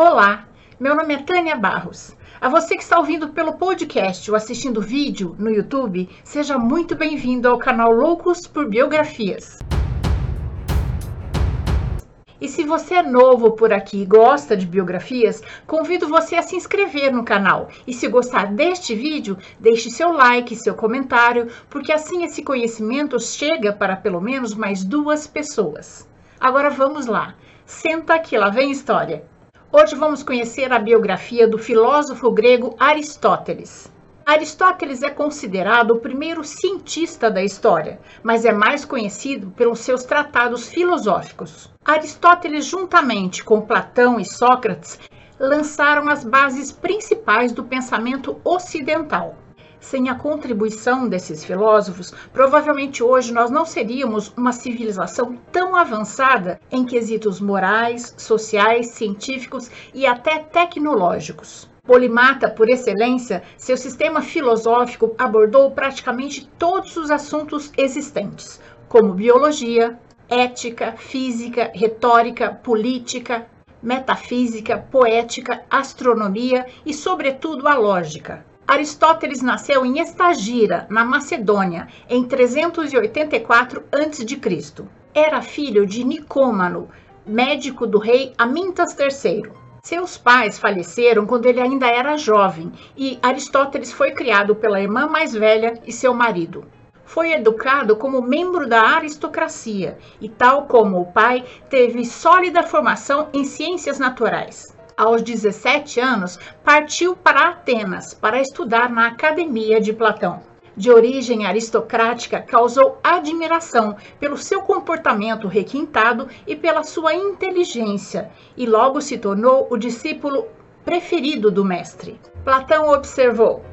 Olá, meu nome é Tânia Barros. A você que está ouvindo pelo podcast ou assistindo vídeo no YouTube, seja muito bem-vindo ao canal Loucos por Biografias. E se você é novo por aqui e gosta de biografias, convido você a se inscrever no canal. E se gostar deste vídeo, deixe seu like, seu comentário, porque assim esse conhecimento chega para pelo menos mais duas pessoas. Agora vamos lá. Senta aqui, lá vem história. Hoje vamos conhecer a biografia do filósofo grego Aristóteles. Aristóteles é considerado o primeiro cientista da história, mas é mais conhecido pelos seus tratados filosóficos. Aristóteles, juntamente com Platão e Sócrates, lançaram as bases principais do pensamento ocidental. Sem a contribuição desses filósofos, provavelmente hoje nós não seríamos uma civilização tão avançada em quesitos morais, sociais, científicos e até tecnológicos. Polimata por excelência, seu sistema filosófico abordou praticamente todos os assuntos existentes, como biologia, ética, física, retórica, política, metafísica, poética, astronomia e, sobretudo, a lógica. Aristóteles nasceu em Estagira, na Macedônia, em 384 a.C. Era filho de Nicômano, médico do rei Amintas III. Seus pais faleceram quando ele ainda era jovem e Aristóteles foi criado pela irmã mais velha e seu marido. Foi educado como membro da aristocracia e, tal como o pai, teve sólida formação em ciências naturais aos 17 anos, partiu para Atenas para estudar na Academia de Platão. De origem aristocrática, causou admiração pelo seu comportamento requintado e pela sua inteligência, e logo se tornou o discípulo preferido do mestre. Platão observou: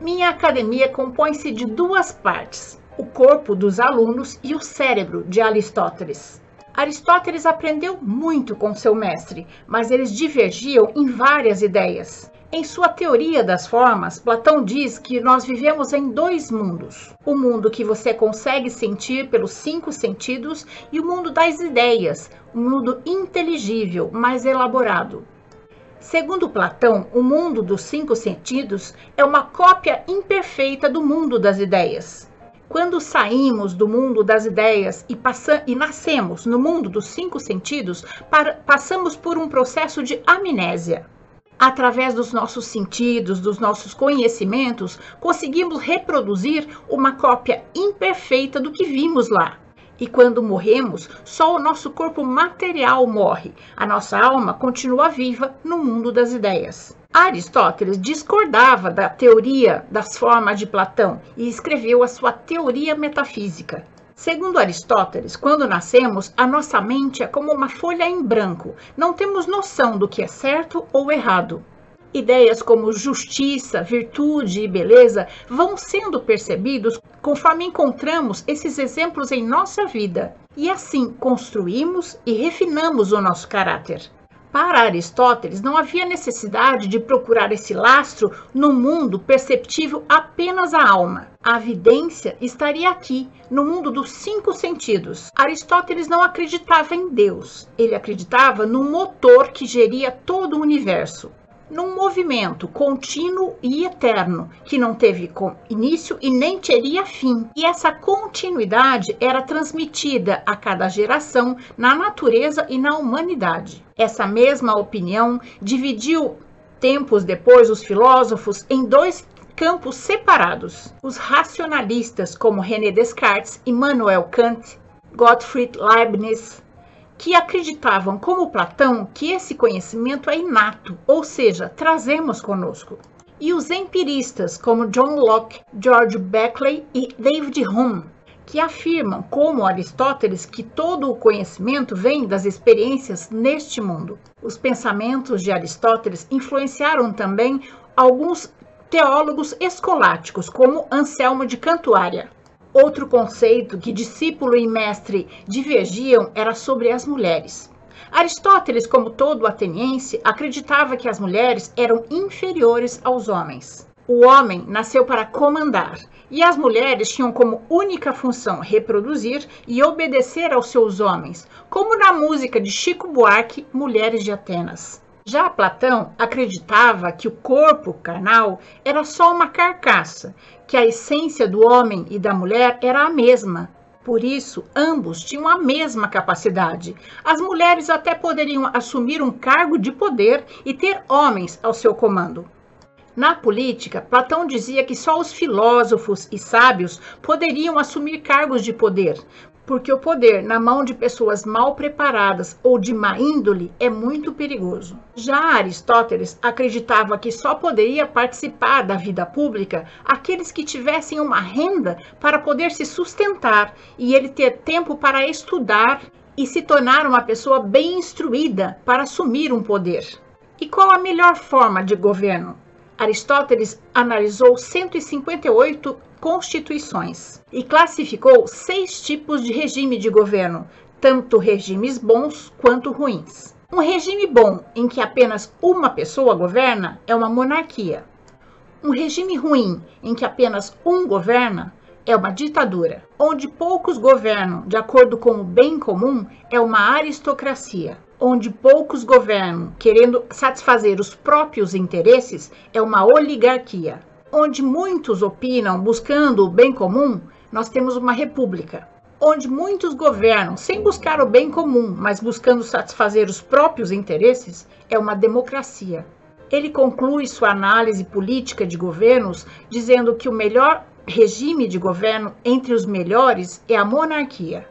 Minha academia compõe-se de duas partes, o corpo dos alunos e o cérebro de Aristóteles. Aristóteles aprendeu muito com seu mestre, mas eles divergiam em várias ideias. Em sua teoria das formas, Platão diz que nós vivemos em dois mundos: o mundo que você consegue sentir pelos cinco sentidos e o mundo das ideias, o mundo inteligível, mais elaborado. Segundo Platão, o mundo dos cinco sentidos é uma cópia imperfeita do mundo das ideias. Quando saímos do mundo das ideias e, e nascemos no mundo dos cinco sentidos, para, passamos por um processo de amnésia. Através dos nossos sentidos, dos nossos conhecimentos, conseguimos reproduzir uma cópia imperfeita do que vimos lá. E quando morremos, só o nosso corpo material morre, a nossa alma continua viva no mundo das ideias. Aristóteles discordava da teoria das formas de Platão e escreveu a sua teoria metafísica. Segundo Aristóteles, quando nascemos, a nossa mente é como uma folha em branco, não temos noção do que é certo ou errado. Ideias como justiça, virtude e beleza vão sendo percebidos conforme encontramos esses exemplos em nossa vida e assim construímos e refinamos o nosso caráter. Para Aristóteles, não havia necessidade de procurar esse lastro no mundo perceptível apenas à alma. A evidência estaria aqui, no mundo dos cinco sentidos. Aristóteles não acreditava em Deus, ele acreditava no motor que geria todo o universo num movimento contínuo e eterno, que não teve início e nem teria fim. E essa continuidade era transmitida a cada geração na natureza e na humanidade. Essa mesma opinião dividiu tempos depois os filósofos em dois campos separados. Os racionalistas, como René Descartes, Immanuel Kant, Gottfried Leibniz, que acreditavam, como Platão, que esse conhecimento é inato, ou seja, trazemos conosco. E os empiristas, como John Locke, George Beckley e David Hume, que afirmam, como Aristóteles, que todo o conhecimento vem das experiências neste mundo. Os pensamentos de Aristóteles influenciaram também alguns teólogos escolásticos, como Anselmo de Cantuária. Outro conceito que discípulo e mestre divergiam era sobre as mulheres. Aristóteles, como todo ateniense, acreditava que as mulheres eram inferiores aos homens. O homem nasceu para comandar e as mulheres tinham como única função reproduzir e obedecer aos seus homens, como na música de Chico Buarque, Mulheres de Atenas. Já Platão acreditava que o corpo carnal era só uma carcaça, que a essência do homem e da mulher era a mesma. Por isso, ambos tinham a mesma capacidade. As mulheres até poderiam assumir um cargo de poder e ter homens ao seu comando. Na política, Platão dizia que só os filósofos e sábios poderiam assumir cargos de poder, porque o poder na mão de pessoas mal preparadas ou de má índole é muito perigoso. Já Aristóteles acreditava que só poderia participar da vida pública aqueles que tivessem uma renda para poder se sustentar e ele ter tempo para estudar e se tornar uma pessoa bem instruída para assumir um poder. E qual a melhor forma de governo? Aristóteles analisou 158 constituições e classificou seis tipos de regime de governo, tanto regimes bons quanto ruins. Um regime bom em que apenas uma pessoa governa é uma monarquia. Um regime ruim em que apenas um governa é uma ditadura. Onde poucos governam de acordo com o bem comum é uma aristocracia onde poucos governam querendo satisfazer os próprios interesses, é uma oligarquia. Onde muitos opinam buscando o bem comum, nós temos uma república. Onde muitos governam sem buscar o bem comum, mas buscando satisfazer os próprios interesses, é uma democracia. Ele conclui sua análise política de governos dizendo que o melhor regime de governo entre os melhores é a monarquia.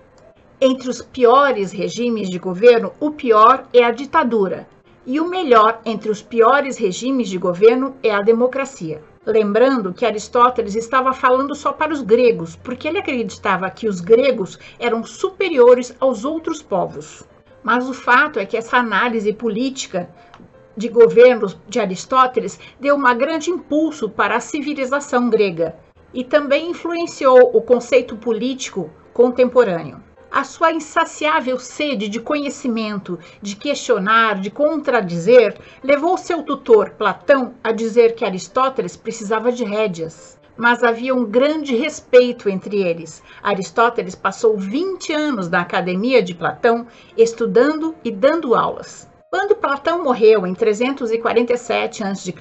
Entre os piores regimes de governo, o pior é a ditadura, e o melhor entre os piores regimes de governo é a democracia. Lembrando que Aristóteles estava falando só para os gregos, porque ele acreditava que os gregos eram superiores aos outros povos. Mas o fato é que essa análise política de governos de Aristóteles deu um grande impulso para a civilização grega e também influenciou o conceito político contemporâneo a sua insaciável sede de conhecimento, de questionar, de contradizer, levou seu tutor Platão a dizer que Aristóteles precisava de rédeas. Mas havia um grande respeito entre eles. Aristóteles passou 20 anos na academia de Platão, estudando e dando aulas. Quando Platão morreu em 347 a.C.,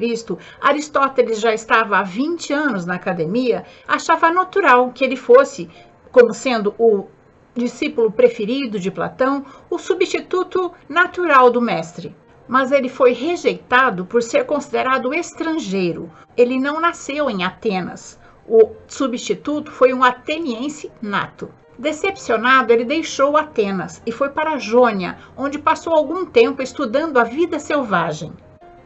Aristóteles já estava há 20 anos na academia, achava natural que ele fosse, como sendo o discípulo preferido de Platão, o substituto natural do mestre. Mas ele foi rejeitado por ser considerado estrangeiro. Ele não nasceu em Atenas. O substituto foi um ateniense nato. Decepcionado, ele deixou Atenas e foi para Jônia, onde passou algum tempo estudando a vida selvagem.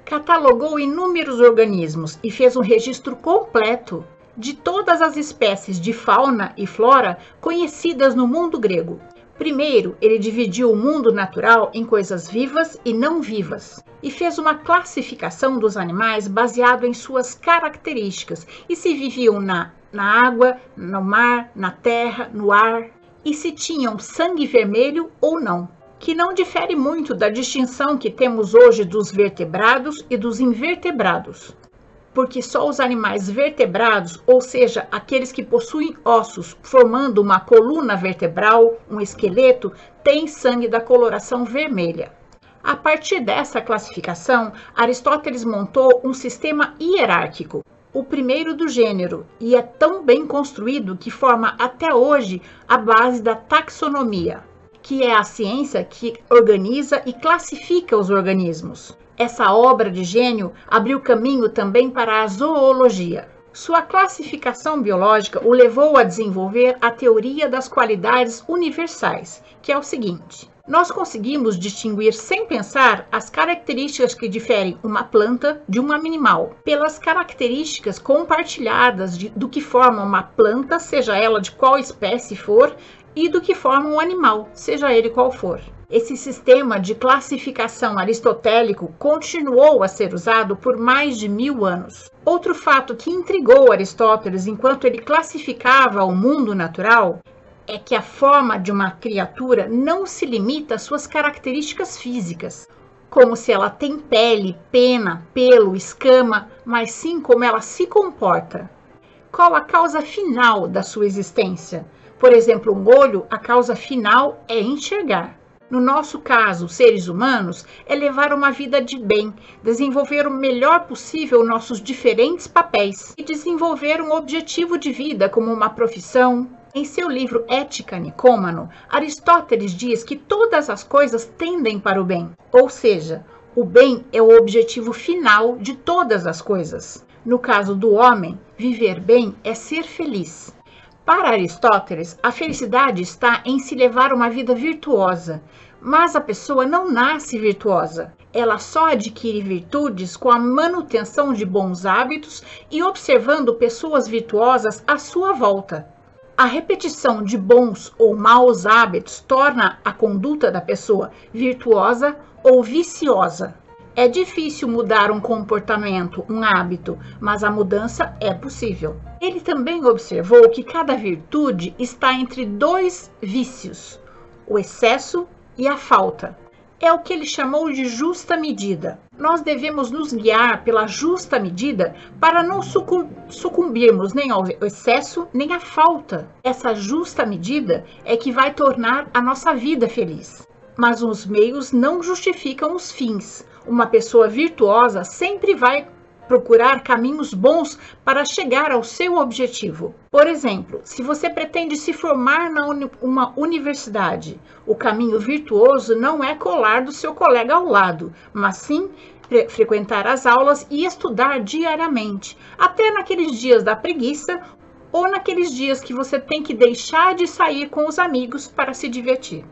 Catalogou inúmeros organismos e fez um registro completo de todas as espécies de fauna e flora conhecidas no mundo grego. Primeiro, ele dividiu o mundo natural em coisas vivas e não vivas e fez uma classificação dos animais baseado em suas características e se viviam na, na água, no mar, na terra, no ar e se tinham sangue vermelho ou não, que não difere muito da distinção que temos hoje dos vertebrados e dos invertebrados porque só os animais vertebrados, ou seja, aqueles que possuem ossos formando uma coluna vertebral, um esqueleto, têm sangue da coloração vermelha. A partir dessa classificação, Aristóteles montou um sistema hierárquico, o primeiro do gênero, e é tão bem construído que forma até hoje a base da taxonomia, que é a ciência que organiza e classifica os organismos. Essa obra de gênio abriu caminho também para a zoologia. Sua classificação biológica o levou a desenvolver a teoria das qualidades universais, que é o seguinte: nós conseguimos distinguir sem pensar as características que diferem uma planta de um animal, pelas características compartilhadas de, do que forma uma planta, seja ela de qual espécie for, e do que forma um animal, seja ele qual for. Esse sistema de classificação aristotélico continuou a ser usado por mais de mil anos. Outro fato que intrigou Aristóteles enquanto ele classificava o mundo natural é que a forma de uma criatura não se limita às suas características físicas, como se ela tem pele, pena, pelo, escama, mas sim como ela se comporta. Qual a causa final da sua existência? Por exemplo, um olho, a causa final é enxergar. no nosso caso, seres humanos, é levar uma vida de bem, desenvolver o melhor possível nossos diferentes papéis e desenvolver um objetivo de vida como uma profissão. Em seu livro Ética Nicômano, Aristóteles diz que todas as coisas tendem para o bem, ou seja, o bem é o objetivo final de todas as coisas. No caso do homem, viver bem é ser feliz. Para Aristóteles, a felicidade está em se levar uma vida virtuosa, mas a pessoa não nasce virtuosa. Ela só adquire virtudes com a manutenção de bons hábitos e observando pessoas virtuosas à sua volta. A repetição de bons ou maus hábitos torna a conduta da pessoa virtuosa ou viciosa. É difícil mudar um comportamento, um hábito, mas a mudança é possível. Ele também observou que cada virtude está entre dois vícios: o excesso e a falta. É o que ele chamou de justa medida. Nós devemos nos guiar pela justa medida para não sucumbirmos nem ao excesso nem à falta. Essa justa medida é que vai tornar a nossa vida feliz. Mas os meios não justificam os fins. Uma pessoa virtuosa sempre vai procurar caminhos bons para chegar ao seu objetivo. Por exemplo, se você pretende se formar na uni uma universidade, o caminho virtuoso não é colar do seu colega ao lado, mas sim frequentar as aulas e estudar diariamente, até naqueles dias da preguiça ou naqueles dias que você tem que deixar de sair com os amigos para se divertir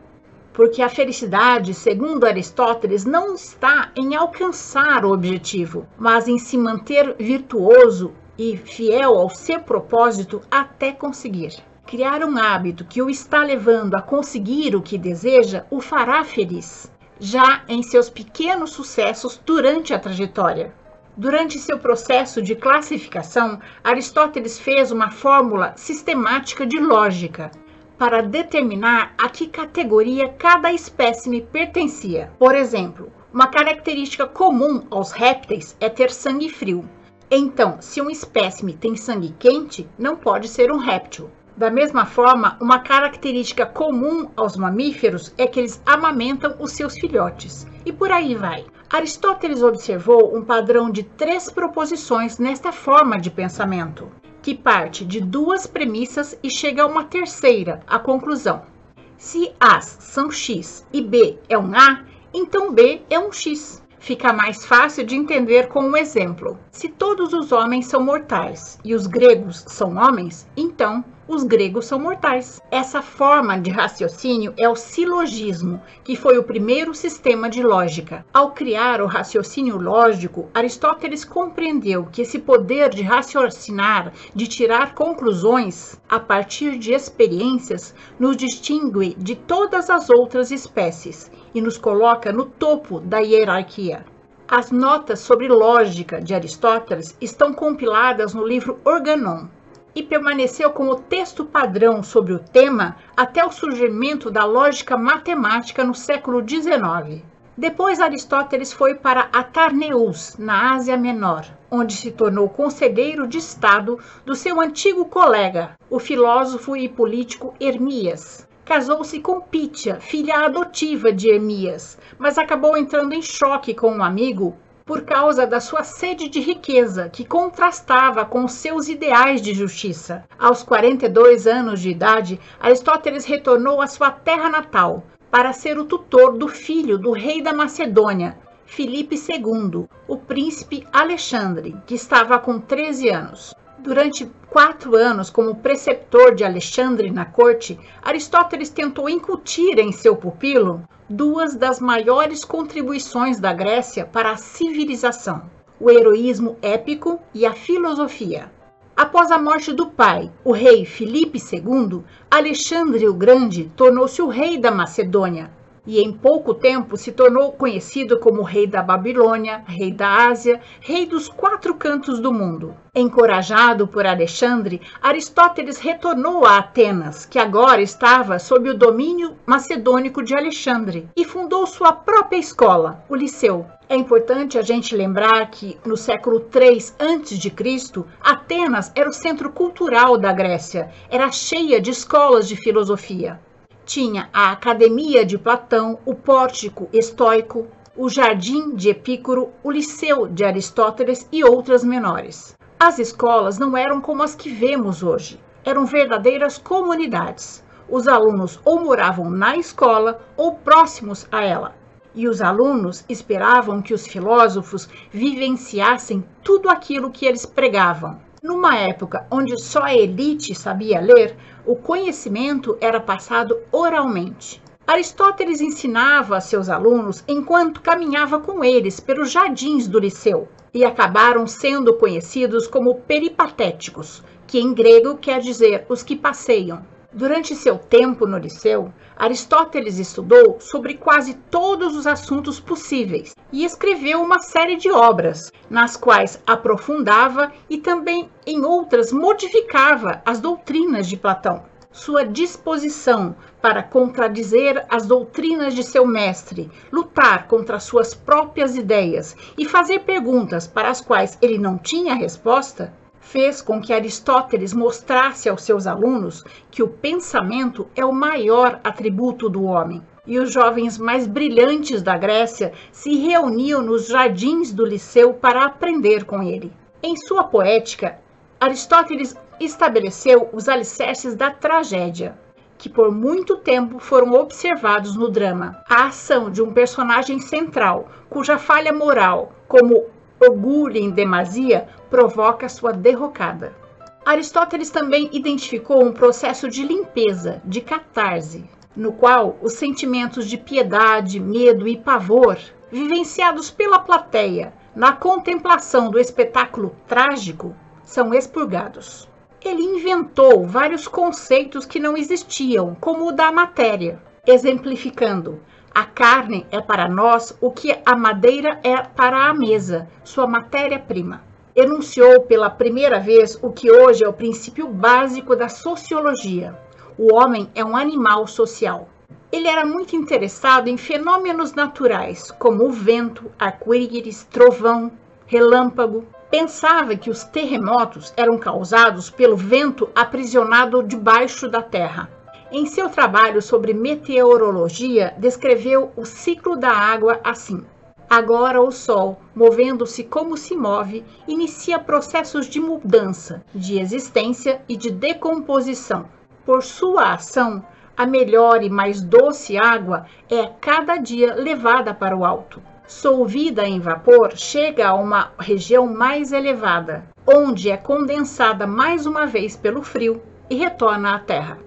porque a felicidade, segundo Aristóteles, não está em alcançar o objetivo, mas em se manter virtuoso e fiel ao seu propósito até conseguir. Criar um hábito que o está levando a conseguir o que deseja o fará feliz, já em seus pequenos sucessos durante a trajetória. Durante seu processo de classificação, Aristóteles fez uma fórmula sistemática de lógica para determinar a que categoria cada espécime pertencia. Por exemplo, uma característica comum aos répteis é ter sangue frio. Então, se um espécime tem sangue quente, não pode ser um réptil. Da mesma forma, uma característica comum aos mamíferos é que eles amamentam os seus filhotes. E por aí vai. Aristóteles observou um padrão de três proposições nesta forma de pensamento que parte de duas premissas e chega a uma terceira, a conclusão. Se A's são X e B é um A, então B é um X. Fica mais fácil de entender com um exemplo. Se todos os homens são mortais e os gregos são homens, então os gregos são mortais. Essa forma de raciocínio é o silogismo, que foi o primeiro sistema de lógica. Ao criar o raciocínio lógico, Aristóteles compreendeu que esse poder de raciocinar, de tirar conclusões a partir de experiências, nos distingue de todas as outras espécies e nos coloca no topo da hierarquia. As notas sobre lógica de Aristóteles estão compiladas no livro Organon, e permaneceu como texto padrão sobre o tema até o surgimento da lógica matemática no século XIX. Depois Aristóteles foi para Atarneus, na Ásia Menor, onde se tornou conselheiro de Estado do seu antigo colega, o filósofo e político Hermias. Casou-se com Pitia, filha adotiva de Hermias, mas acabou entrando em choque com um amigo por causa da sua sede de riqueza, que contrastava com seus ideais de justiça. Aos 42 anos de idade, Aristóteles retornou à sua terra natal para ser o tutor do filho do rei da Macedônia, Filipe II, o príncipe Alexandre, que estava com 13 anos. Durante quatro anos, como preceptor de Alexandre na corte, Aristóteles tentou incutir em seu pupilo duas das maiores contribuições da Grécia para a civilização: o heroísmo épico e a filosofia. Após a morte do pai, o rei Filipe II, Alexandre o Grande tornou-se o rei da Macedônia, e em pouco tempo se tornou conhecido como rei da Babilônia, rei da Ásia, rei dos quatro cantos do mundo. Encorajado por Alexandre, Aristóteles retornou a Atenas, que agora estava sob o domínio macedônico de Alexandre, e fundou sua própria escola, o Liceu. É importante a gente lembrar que no século 3 a.C., Atenas era o centro cultural da Grécia, era cheia de escolas de filosofia. Tinha a Academia de Platão, o Pórtico Estoico, o Jardim de Epicuro, o Liceu de Aristóteles e outras menores. As escolas não eram como as que vemos hoje, eram verdadeiras comunidades. Os alunos ou moravam na escola ou próximos a ela. E os alunos esperavam que os filósofos vivenciassem tudo aquilo que eles pregavam. Numa época onde só a elite sabia ler, o conhecimento era passado oralmente. Aristóteles ensinava a seus alunos enquanto caminhava com eles pelos jardins do liceu e acabaram sendo conhecidos como peripatéticos, que em grego quer dizer os que passeiam. Durante seu tempo no liceu, Aristóteles estudou sobre quase todos os assuntos possíveis e escreveu uma série de obras, nas quais aprofundava e também em outras modificava as doutrinas de Platão. Sua disposição para contradizer as doutrinas de seu mestre, lutar contra suas próprias ideias e fazer perguntas para as quais ele não tinha resposta, fez com que Aristóteles mostrasse aos seus alunos que o pensamento é o maior atributo do homem. E os jovens mais brilhantes da Grécia se reuniam nos jardins do Liceu para aprender com ele. Em sua poética, Aristóteles estabeleceu os alicerces da tragédia, que por muito tempo foram observados no drama. A ação de um personagem central, cuja falha moral, como orgulho em demasia, provoca sua derrocada. Aristóteles também identificou um processo de limpeza, de catarse, no qual os sentimentos de piedade, medo e pavor, vivenciados pela plateia na contemplação do espetáculo trágico, são expurgados. Ele inventou vários conceitos que não existiam, como o da matéria, exemplificando a carne é para nós o que a madeira é para a mesa, sua matéria-prima. Enunciou pela primeira vez o que hoje é o princípio básico da sociologia. O homem é um animal social. Ele era muito interessado em fenômenos naturais, como o vento, arco-íris, trovão, relâmpago. Pensava que os terremotos eram causados pelo vento aprisionado debaixo da terra. Em seu trabalho sobre meteorologia, descreveu o ciclo da água assim: Agora o Sol, movendo-se como se move, inicia processos de mudança, de existência e de decomposição. Por sua ação, a melhor e mais doce água é cada dia levada para o alto. Solvida em vapor, chega a uma região mais elevada, onde é condensada mais uma vez pelo frio e retorna à Terra.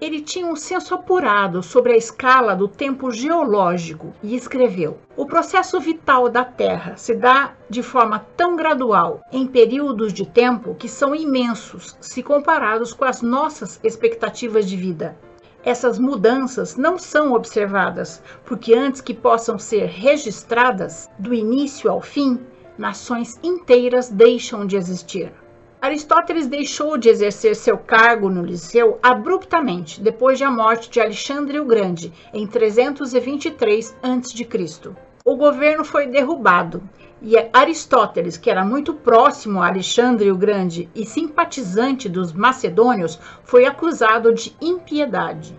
Ele tinha um senso apurado sobre a escala do tempo geológico e escreveu: O processo vital da Terra se dá de forma tão gradual, em períodos de tempo que são imensos se comparados com as nossas expectativas de vida. Essas mudanças não são observadas, porque antes que possam ser registradas, do início ao fim, nações inteiras deixam de existir. Aristóteles deixou de exercer seu cargo no Liceu abruptamente depois da morte de Alexandre o Grande, em 323 a.C. O governo foi derrubado e Aristóteles, que era muito próximo a Alexandre o Grande e simpatizante dos macedônios, foi acusado de impiedade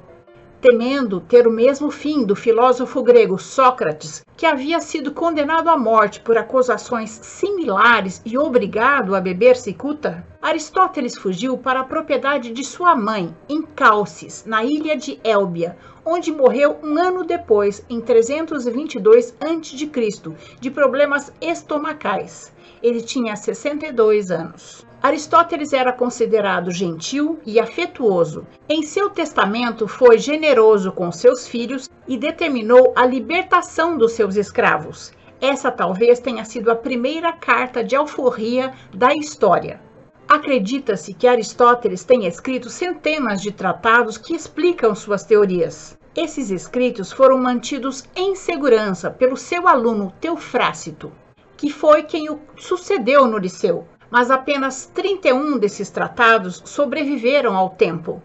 temendo ter o mesmo fim do filósofo grego Sócrates, que havia sido condenado à morte por acusações similares e obrigado a beber cicuta, Aristóteles fugiu para a propriedade de sua mãe, em Calcis, na ilha de Élbia, onde morreu um ano depois, em 322 a.C., de problemas estomacais. Ele tinha 62 anos. Aristóteles era considerado gentil e afetuoso. Em seu testamento, foi generoso com seus filhos e determinou a libertação dos seus escravos. Essa talvez tenha sido a primeira carta de alforria da história. Acredita-se que Aristóteles tenha escrito centenas de tratados que explicam suas teorias. Esses escritos foram mantidos em segurança pelo seu aluno Teofrácito, que foi quem o sucedeu no Liceu, mas apenas 31 desses tratados sobreviveram ao tempo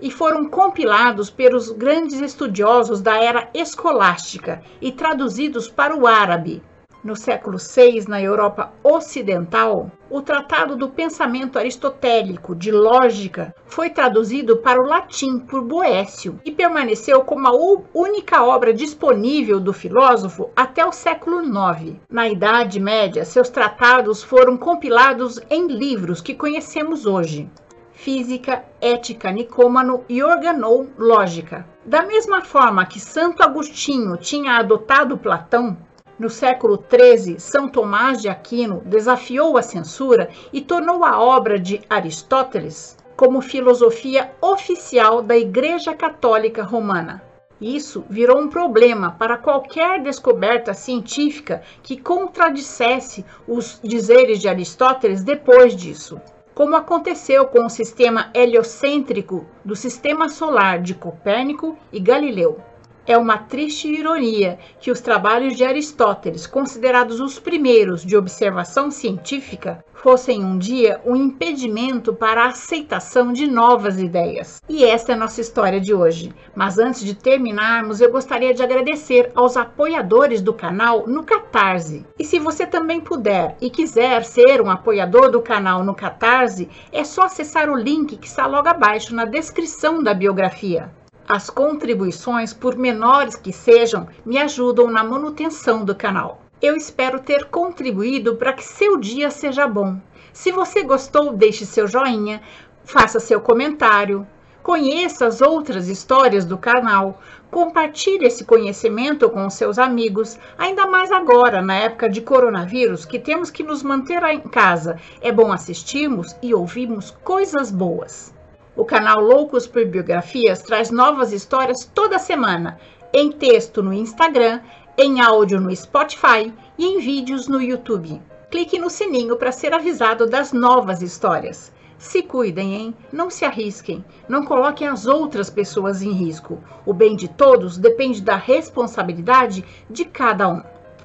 e foram compilados pelos grandes estudiosos da era escolástica e traduzidos para o árabe. No século VI, na Europa Ocidental, o Tratado do Pensamento Aristotélico de Lógica foi traduzido para o latim por Boécio e permaneceu como a única obra disponível do filósofo até o século IX. Na Idade Média, seus tratados foram compilados em livros que conhecemos hoje. Física, Ética, Nicômano e Organou Lógica. Da mesma forma que Santo Agostinho tinha adotado Platão, no século XIII, São Tomás de Aquino desafiou a censura e tornou a obra de Aristóteles como filosofia oficial da Igreja Católica Romana. Isso virou um problema para qualquer descoberta científica que contradissesse os dizeres de Aristóteles depois disso, como aconteceu com o sistema heliocêntrico do sistema solar de Copérnico e Galileu. É uma triste ironia que os trabalhos de Aristóteles, considerados os primeiros de observação científica, fossem um dia um impedimento para a aceitação de novas ideias. E esta é a nossa história de hoje. Mas antes de terminarmos, eu gostaria de agradecer aos apoiadores do canal no Catarse. E se você também puder e quiser ser um apoiador do canal no Catarse, é só acessar o link que está logo abaixo na descrição da biografia. As contribuições, por menores que sejam, me ajudam na manutenção do canal. Eu espero ter contribuído para que seu dia seja bom. Se você gostou, deixe seu joinha, faça seu comentário, conheça as outras histórias do canal, compartilhe esse conhecimento com seus amigos, ainda mais agora, na época de coronavírus, que temos que nos manter em casa. É bom assistirmos e ouvirmos coisas boas. O canal Loucos por Biografias traz novas histórias toda semana, em texto no Instagram, em áudio no Spotify e em vídeos no YouTube. Clique no sininho para ser avisado das novas histórias. Se cuidem, hein? Não se arrisquem. Não coloquem as outras pessoas em risco. O bem de todos depende da responsabilidade de cada um.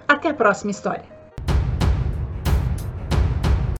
Até a próxima história.